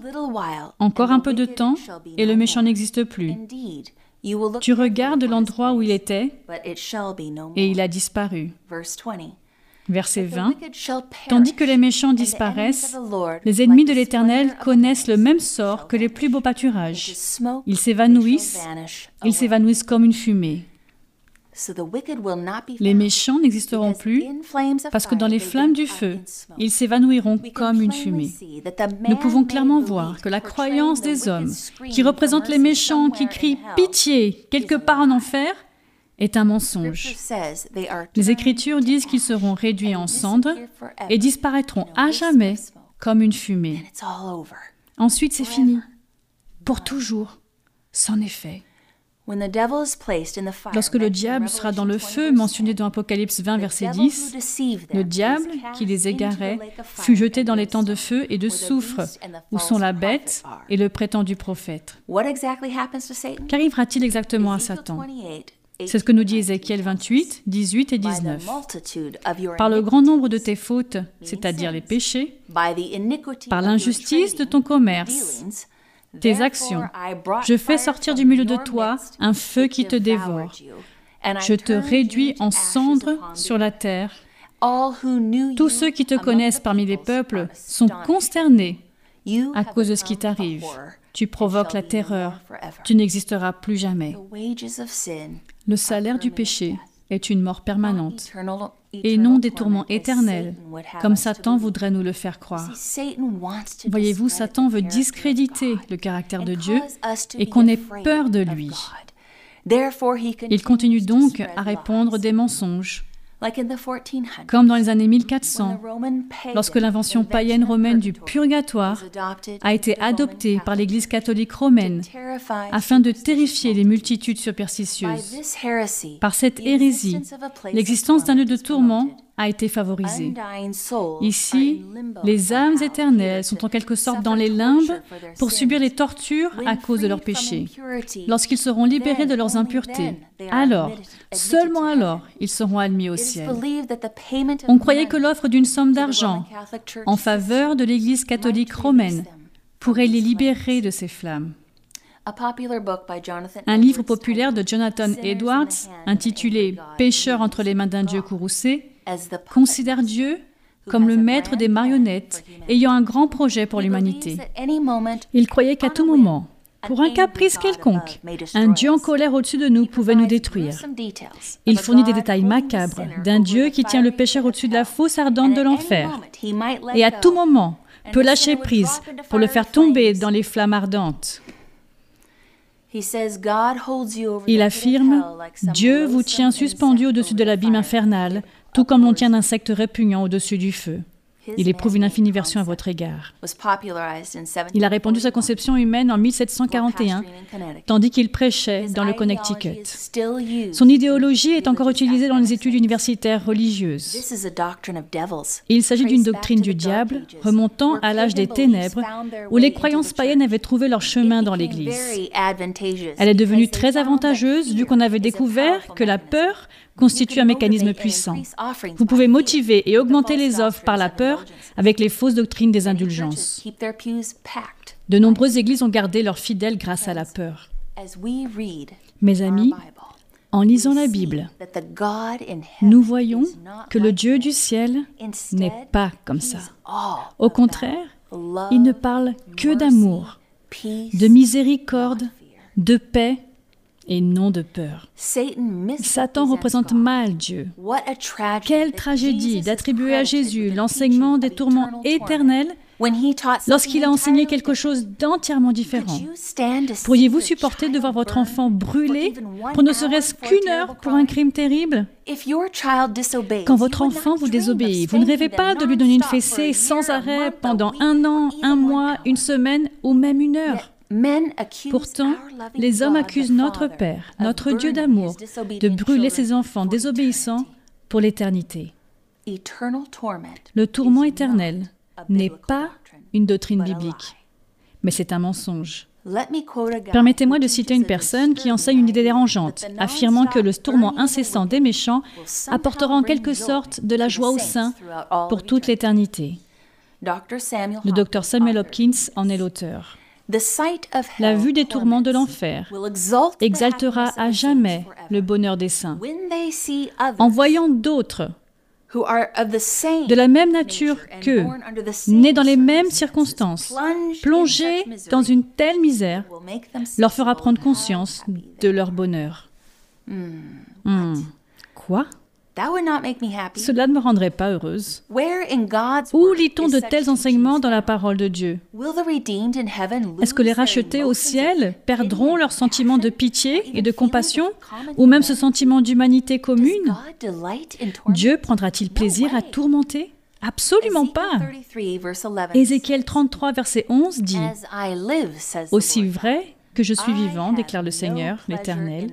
Encore un peu de temps et le méchant n'existe plus. Tu regardes l'endroit où il était et il a disparu. Verset 20. Tandis que les méchants disparaissent, les ennemis de l'Éternel connaissent le même sort que les plus beaux pâturages. Ils s'évanouissent, ils s'évanouissent comme une fumée. Les méchants n'existeront plus parce que dans les flammes du feu, ils s'évanouiront comme une fumée. Nous pouvons clairement voir que la croyance des hommes, qui représentent les méchants qui crient pitié quelque part en enfer, est un mensonge. Les Écritures disent qu'ils seront réduits en cendres et disparaîtront à jamais comme une fumée. Ensuite, c'est fini. Pour toujours. C'en est fait. Lorsque le diable sera dans le feu, mentionné dans Apocalypse 20, verset 10, le diable qui les égarait fut jeté dans les temps de feu et de soufre, où sont la bête et le prétendu prophète. Qu'arrivera-t-il exactement à Satan? C'est ce que nous dit Ézéchiel 28, 18 et 19. Par le grand nombre de tes fautes, c'est-à-dire les péchés, par l'injustice de ton commerce, tes actions, je fais sortir du milieu de toi un feu qui te dévore. Je te réduis en cendres sur la terre. Tous ceux qui te connaissent parmi les peuples sont consternés à cause de ce qui t'arrive. Tu provoques la terreur. Tu n'existeras plus jamais. Le salaire du péché est une mort permanente et non des tourments éternels, comme Satan voudrait nous le faire croire. Voyez-vous, Satan veut discréditer le caractère de Dieu et qu'on ait peur de lui. Il continue donc à répondre des mensonges comme dans les années 1400, lorsque l'invention païenne romaine du purgatoire a été adoptée par l'Église catholique romaine afin de terrifier les multitudes superstitieuses. Par cette hérésie, l'existence d'un lieu de tourment a été favorisé. Ici, les âmes éternelles sont en quelque sorte dans les limbes pour subir les tortures à cause de leurs péchés. Lorsqu'ils seront libérés de leurs impuretés, alors, seulement alors, ils seront admis au ciel. On croyait que l'offre d'une somme d'argent en faveur de l'Église catholique romaine pourrait les libérer de ces flammes. Un livre populaire de Jonathan Edwards, intitulé Pêcheur entre les mains d'un Dieu courroucé, considère Dieu comme le maître des marionnettes ayant un grand projet pour l'humanité. Il croyait qu'à tout moment, pour un caprice quelconque, un Dieu en colère au-dessus de nous pouvait nous détruire. Il fournit des détails macabres d'un Dieu qui tient le pécheur au-dessus de la fosse ardente de l'enfer. et à tout moment peut lâcher prise pour le faire tomber dans les flammes ardentes. Il affirme, Dieu vous tient suspendu au-dessus de l'abîme infernal, tout comme l'on tient un insecte répugnant au-dessus du feu. Il éprouve une infinie version à votre égard. Il a répandu sa conception humaine en 1741, tandis qu'il prêchait dans le Connecticut. Son idéologie est encore utilisée dans les études universitaires religieuses. Il s'agit d'une doctrine du diable remontant à l'âge des ténèbres, où les croyances païennes avaient trouvé leur chemin dans l'Église. Elle est devenue très avantageuse vu qu'on avait découvert que la peur constitue un mécanisme puissant. Vous pouvez motiver et augmenter les offres par la peur avec les fausses doctrines des indulgences. De nombreuses églises ont gardé leurs fidèles grâce à la peur. Mes amis, en lisant la Bible, nous voyons que le Dieu du ciel n'est pas comme ça. Au contraire, il ne parle que d'amour, de miséricorde, de paix et non de peur. Satan représente mal Dieu. Quelle tragédie d'attribuer à Jésus l'enseignement des tourments éternels lorsqu'il a enseigné quelque chose d'entièrement différent. Pourriez-vous supporter de voir votre enfant brûler pour ne serait-ce qu'une heure pour un crime? terrible? Quand votre enfant vous désobéit, vous ne rêvez pas de lui donner une fessée sans arrêt pendant un an, un mois, une semaine ou même une heure. Pourtant, les hommes accusent notre Père, notre Dieu d'amour, de brûler ses enfants désobéissants pour l'éternité. Le tourment éternel n'est pas une doctrine biblique, mais c'est un mensonge. Permettez-moi de citer une personne qui enseigne une idée dérangeante, affirmant que le tourment incessant des méchants apportera en quelque sorte de la joie aux saints pour toute l'éternité. Le docteur Samuel Hopkins en est l'auteur. La vue des tourments de l'enfer exaltera à jamais le bonheur des saints. En voyant d'autres de la même nature qu'eux, nés dans les mêmes circonstances, plongés dans une telle misère, leur fera prendre conscience de leur bonheur. Hmm. Cela ne me rendrait pas heureuse. Où lit-on de tels enseignements dans la parole de Dieu? Est-ce que les rachetés au ciel perdront leur sentiment de pitié et de compassion, ou même ce sentiment d'humanité commune? Dieu prendra-t-il plaisir à tourmenter? Absolument pas. Ézéchiel 33, verset 11 dit Aussi vrai que je suis vivant, déclare le Seigneur, l'Éternel,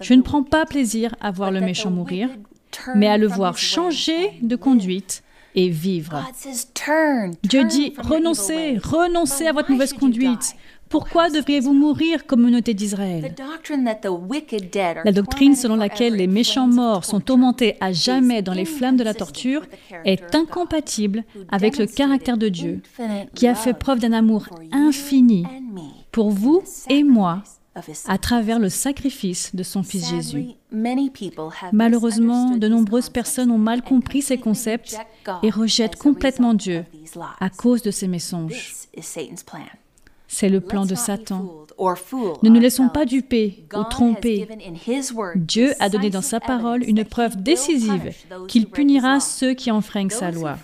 je ne prends pas plaisir à voir le méchant mourir, mais à le voir changer de conduite et vivre. Dieu dit, renoncez, renoncez à votre mauvaise conduite? Pourquoi devriez-vous mourir, communauté d'Israël? La doctrine selon laquelle les méchants morts sont tourmentés à jamais dans les flammes de la torture est incompatible avec le caractère de Dieu, qui a fait preuve d'un amour infini pour vous et moi à travers le sacrifice de son Fils Jésus. Malheureusement, de nombreuses personnes ont mal compris ces concepts et rejettent complètement Dieu à cause de ces mensonges. C'est le plan de Satan. Ne nous laissons pas duper ou tromper. Dieu a donné dans sa parole une preuve décisive qu'il punira ceux qui enfreignent sa loi.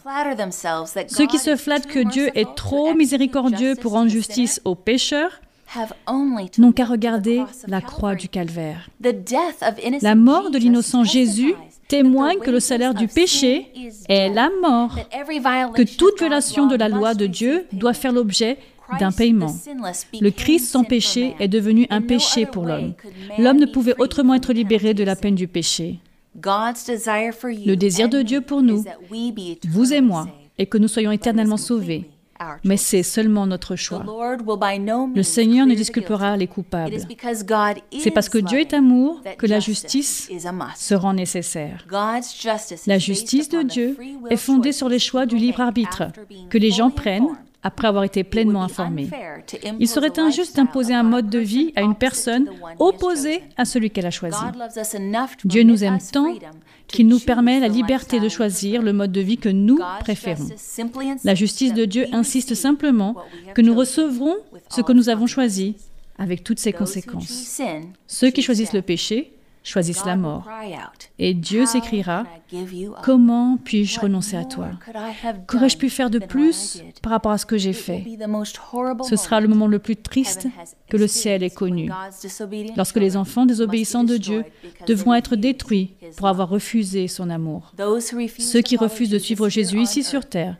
Ceux qui se flattent que Dieu est trop miséricordieux pour rendre justice aux pécheurs n'ont qu'à regarder la croix du calvaire. La mort de l'innocent Jésus témoigne que le salaire du péché est la mort, que toute violation de la loi de Dieu doit faire l'objet d'un paiement. Le Christ sans péché est devenu un péché pour l'homme. L'homme ne pouvait autrement être libéré de la peine du péché. Le désir de Dieu pour nous, vous et moi, est que nous soyons éternellement sauvés mais c'est seulement notre choix. Le Seigneur ne disculpera les coupables. C'est parce que Dieu est amour que la justice se rend nécessaire. La justice de Dieu est fondée sur les choix du libre arbitre que les gens prennent après avoir été pleinement informée. Il serait injuste d'imposer un mode de vie à une personne opposée à celui qu'elle a choisi. Dieu nous aime tant qu'il nous permet la liberté de choisir le mode de vie que nous préférons. La justice de Dieu insiste simplement que nous recevrons ce que nous avons choisi avec toutes ses conséquences. Ceux qui choisissent le péché choisissent la mort. Et Dieu s'écrira, comment puis-je renoncer à toi Qu'aurais-je pu faire de plus par rapport à ce que j'ai fait Ce sera le moment le plus triste que le ciel ait connu, lorsque les enfants désobéissants de Dieu devront être détruits pour avoir refusé son amour. Ceux qui refusent de suivre Jésus ici sur terre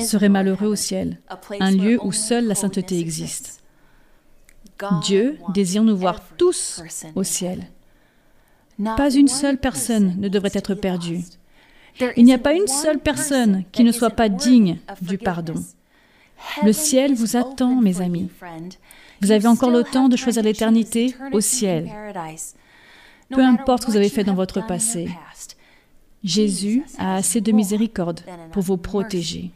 seraient malheureux au ciel, un lieu où seule la sainteté existe. Dieu désire nous voir tous au ciel. Pas une seule personne ne devrait être perdue. Il n'y a pas une seule personne qui ne soit pas digne du pardon. Le ciel vous attend, mes amis. Vous avez encore le temps de choisir l'éternité au ciel. Peu importe ce que vous avez fait dans votre passé, Jésus a assez de miséricorde pour vous protéger.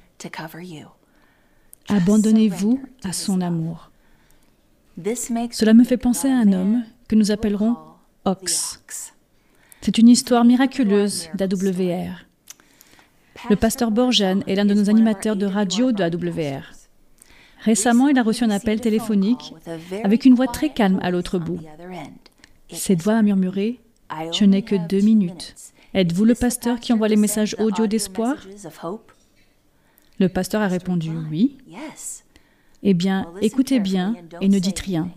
Abandonnez-vous à son amour. Cela me fait penser à un homme que nous appellerons Ox. C'est une histoire miraculeuse d'AWR. Le pasteur Borjan est l'un de nos animateurs de radio de AWR. Récemment, il a reçu un appel téléphonique avec une voix très calme à l'autre bout. Cette voix a murmuré Je n'ai que deux minutes. Êtes-vous le pasteur qui envoie les messages audio d'espoir? Le pasteur a répondu Oui. Eh bien, écoutez bien et ne dites rien.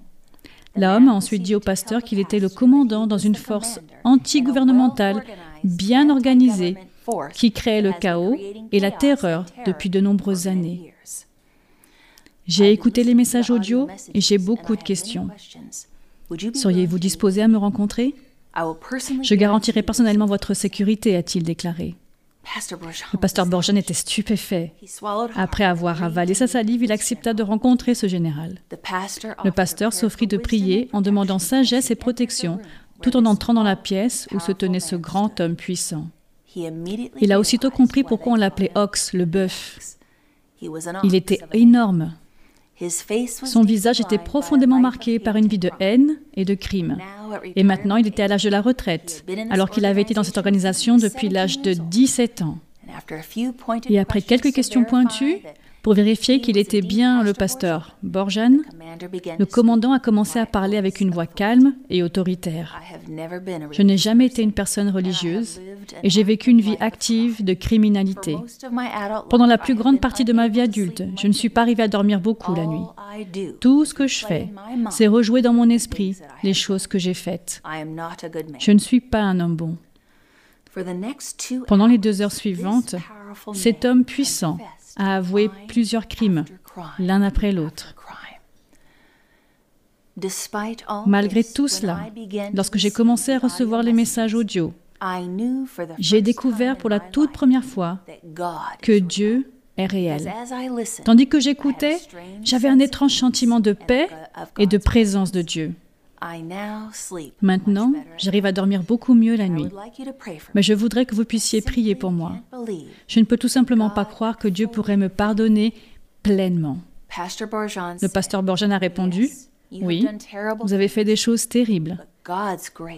L'homme a ensuite dit au pasteur qu'il était le commandant dans une force anti-gouvernementale bien organisée qui créait le chaos et la terreur depuis de nombreuses années. J'ai écouté les messages audio et j'ai beaucoup de questions. Seriez-vous disposé à me rencontrer? Je garantirai personnellement votre sécurité, a-t-il déclaré. Le pasteur Borjan était stupéfait. Après avoir avalé sa salive, il accepta de rencontrer ce général. Le pasteur s'offrit de prier en demandant sagesse et protection, tout en entrant dans la pièce où se tenait ce grand homme puissant. Il a aussitôt compris pourquoi on l'appelait Ox, le bœuf. Il était énorme. Son visage était profondément marqué par une vie de haine et de crime. Et maintenant, il était à l'âge de la retraite, alors qu'il avait été dans cette organisation depuis l'âge de 17 ans. Et après quelques questions pointues, pour vérifier qu'il était bien le pasteur Borjan, le commandant a commencé à parler avec une voix calme et autoritaire. Je n'ai jamais été une personne religieuse et j'ai vécu une vie active de criminalité. Pendant la plus grande partie de ma vie adulte, je ne suis pas arrivé à dormir beaucoup la nuit. Tout ce que je fais, c'est rejouer dans mon esprit les choses que j'ai faites. Je ne suis pas un homme bon. Pendant les deux heures suivantes, cet homme puissant a avoué plusieurs crimes, l'un après l'autre. Malgré tout cela, lorsque j'ai commencé à recevoir les messages audio, j'ai découvert pour la toute première fois que Dieu est réel. Tandis que j'écoutais, j'avais un étrange sentiment de paix et de présence de Dieu. Maintenant, j'arrive à dormir beaucoup mieux la nuit. Mais je voudrais que vous puissiez prier pour moi. Je ne peux tout simplement pas croire que Dieu pourrait me pardonner pleinement. Le pasteur Borjan a répondu, oui, vous avez fait des choses terribles.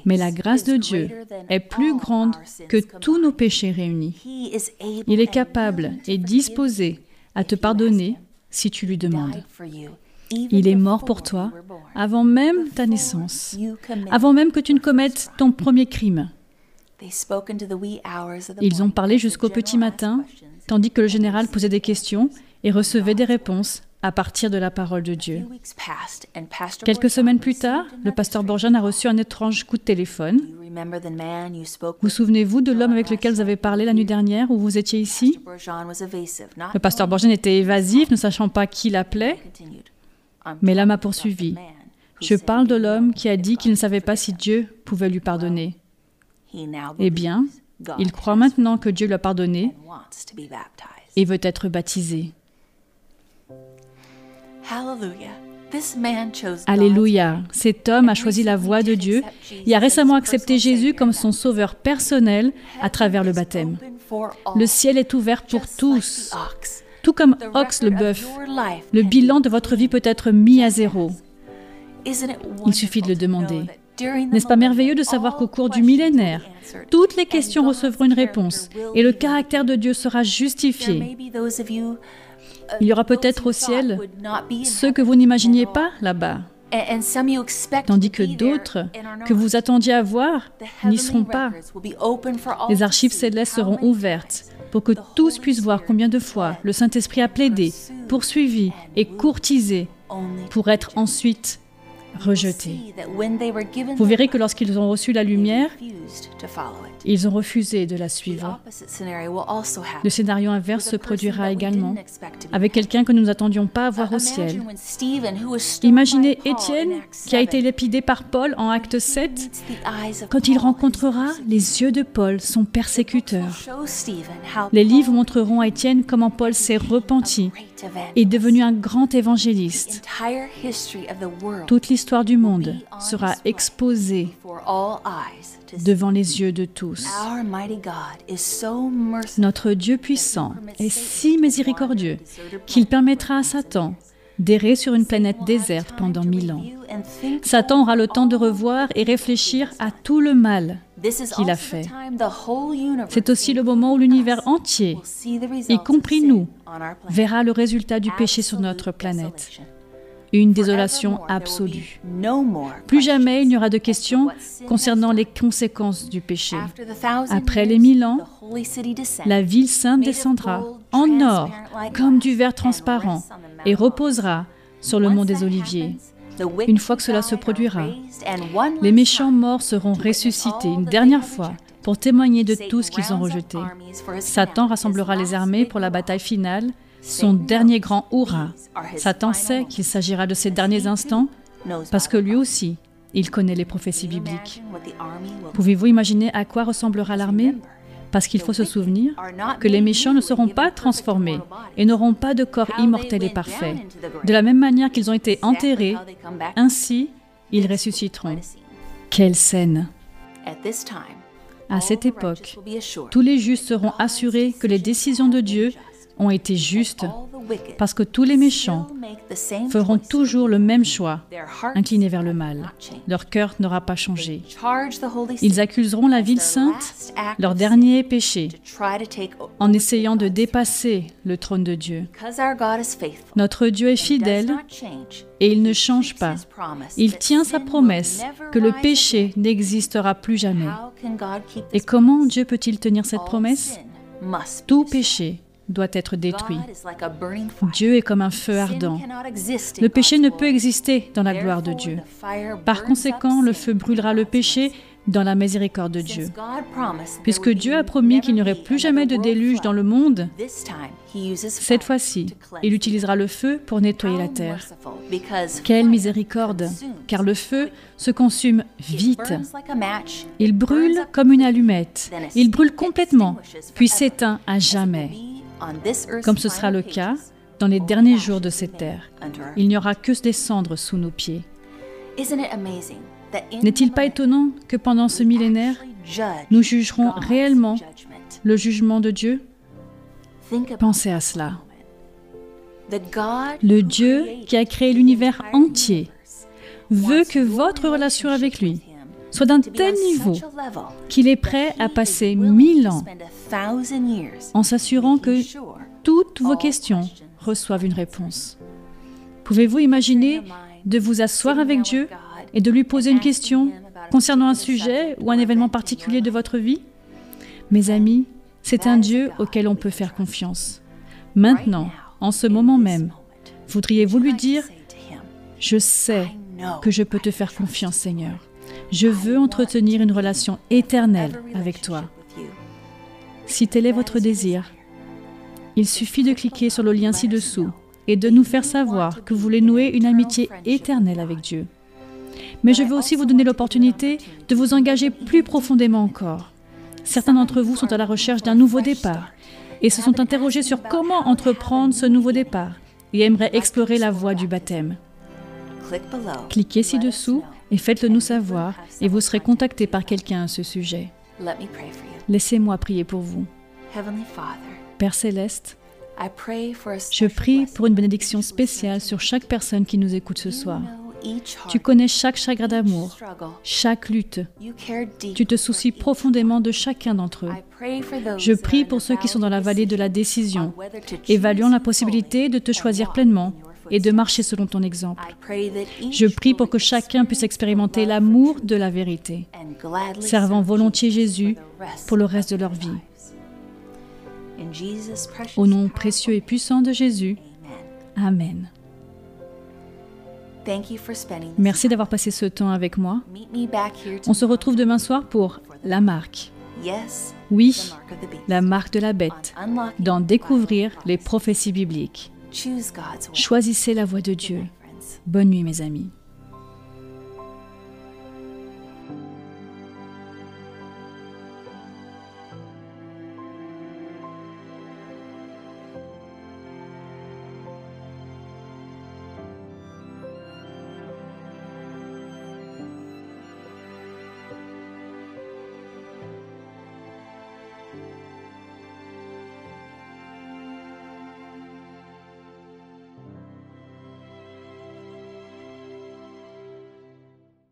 Mais la grâce de Dieu est plus grande que tous nos péchés réunis. Il est capable et disposé à te pardonner si tu lui demandes. Il est mort pour toi avant même ta naissance, avant même que tu ne commettes ton premier crime. Ils ont parlé jusqu'au petit matin, tandis que le général posait des questions et recevait des réponses à partir de la parole de Dieu. Quelques semaines plus tard, le pasteur Borjan a reçu un étrange coup de téléphone. Vous souvenez-vous de l'homme avec lequel vous avez parlé la nuit dernière où vous étiez ici? Le pasteur Borjan était évasif, ne sachant pas qui l'appelait. Mais l'homme a poursuivi. Je parle de l'homme qui a dit qu'il ne savait pas si Dieu pouvait lui pardonner. Eh bien, il croit maintenant que Dieu l'a pardonné et veut être baptisé. Alléluia. Cet homme a choisi la voie de Dieu et a récemment accepté Jésus comme son sauveur personnel à travers le baptême. Le ciel est ouvert pour tous, Tout comme Ox le bœuf, le bilan de votre vie peut être mis à zéro. Il suffit de le demander. N'est-ce pas merveilleux de savoir qu'au cours du millénaire, toutes les questions recevront une réponse et le caractère de Dieu sera justifié? Il y aura peut-être au ciel ceux que vous n'imaginiez pas là-bas, tandis que d'autres que vous attendiez à voir n'y seront pas. Les archives célestes seront ouvertes pour que tous puissent voir combien de fois le Saint-Esprit a plaidé, poursuivi et courtisé pour être ensuite rejetés. Vous verrez que lorsqu'ils ont reçu la lumière, ils ont refusé de la suivre. Le scénario inverse se produira également avec quelqu'un que nous n'attendions pas à voir au ciel. Imaginez Étienne qui a été lépidé par Paul en acte 7 quand il rencontrera les yeux de Paul, son persécuteur. Les livres montreront à Étienne comment Paul s'est repenti et est devenu un grand évangéliste. Toute l'histoire du monde sera exposée devant les yeux de tous. Notre Dieu puissant est si miséricordieux qu'il permettra à Satan d'errer sur une planète déserte pendant mille ans. Satan aura le temps de revoir et réfléchir à tout le mal qu'il a fait. C'est aussi le moment où l'univers entier, y compris nous, verra le résultat du péché sur notre planète une désolation absolue. Plus jamais il n'y aura de questions concernant les conséquences du péché. Après les mille ans, la ville sainte descendra en or comme du verre transparent et reposera sur le mont des Oliviers. Une fois que cela se produira, les méchants morts seront ressuscités une dernière fois pour témoigner de tout ce qu'ils ont rejeté. Satan rassemblera les armées pour la bataille finale son dernier grand hurrah. Satan sait qu'il s'agira de ces derniers instants parce que lui aussi, il connaît les prophéties bibliques. Pouvez-vous imaginer à quoi ressemblera l'armée? Parce qu'il faut se souvenir que les méchants ne seront pas transformés et n'auront pas de corps immortel et parfait. De la même manière qu'ils ont été enterrés, ainsi ils ressusciteront. Quelle scène. À cette époque, tous les justes seront assurés que les décisions de Dieu ont été justes parce que tous les méchants feront toujours le même choix, inclinés vers le mal. Leur cœur n'aura pas changé. Ils accuseront la ville sainte, leur dernier péché, en essayant de dépasser le trône de Dieu. Notre Dieu est fidèle et il ne change pas. Il tient sa promesse que le péché n'existera plus jamais. Et comment Dieu peut-il tenir cette promesse? Tout péché doit être détruit. Dieu est comme un feu ardent. Le péché ne peut exister dans la gloire de Dieu. Par conséquent, le feu brûlera le péché dans la miséricorde de Dieu. Puisque Dieu a promis qu'il n'y aurait plus jamais de déluge dans le monde, cette fois-ci, il utilisera le feu pour nettoyer la terre. Quelle miséricorde, car le feu se consume vite. Il brûle comme une allumette. Il brûle complètement, puis s'éteint à jamais comme ce sera le cas dans les derniers jours de cette terre. Il n'y aura que des cendres sous nos pieds. N'est-il pas étonnant que pendant ce millénaire, nous jugerons réellement le jugement de Dieu? Pensez à cela. Le Dieu qui a créé l'univers entier veut que votre relation avec lui soit d'un tel niveau qu'il est prêt à passer mille ans en s'assurant que toutes vos questions reçoivent une réponse. Pouvez-vous imaginer de vous asseoir avec Dieu et de lui poser une question concernant un sujet ou un événement particulier de votre vie? Mes amis, c'est un Dieu auquel on peut faire confiance. Maintenant, en ce moment même, voudriez-vous lui dire, je sais que je peux te faire confiance, Seigneur. Je veux entretenir une relation éternelle avec toi. Si tel est votre désir, il suffit de cliquer sur le lien ci-dessous et de nous faire savoir que vous voulez nouer une amitié éternelle avec Dieu. Mais je veux aussi vous donner l'opportunité de vous engager plus profondément encore. Certains d'entre vous sont à la recherche d'un nouveau départ et se sont interrogés sur comment entreprendre ce nouveau départ et aimeraient explorer la voie du baptême. Cliquez ci-dessous et faites-le nous savoir et vous serez contacté par quelqu'un à ce sujet. Laissez-moi prier pour vous. Père céleste, Je prie pour une bénédiction spéciale sur chaque personne qui nous écoute ce soir. Tu connais chaque chagrin d'amour, chaque lutte. Tu te soucies profondément de chacun d'entre eux. Je prie pour ceux qui sont dans la vallée de la décision, évaluant la possibilité de te choisir pleinement et de marcher selon ton exemple. Je prie pour que chacun puisse expérimenter l'amour de la vérité, servant volontiers Jésus pour le reste de leur vie. Au nom précieux et puissant de Jésus. Amen. Merci d'avoir passé ce temps avec moi. On se retrouve demain soir pour La Marque. Oui, la marque de la bête, dans Découvrir les prophéties bibliques. Choisissez la voie de Dieu. Bonne nuit mes amis.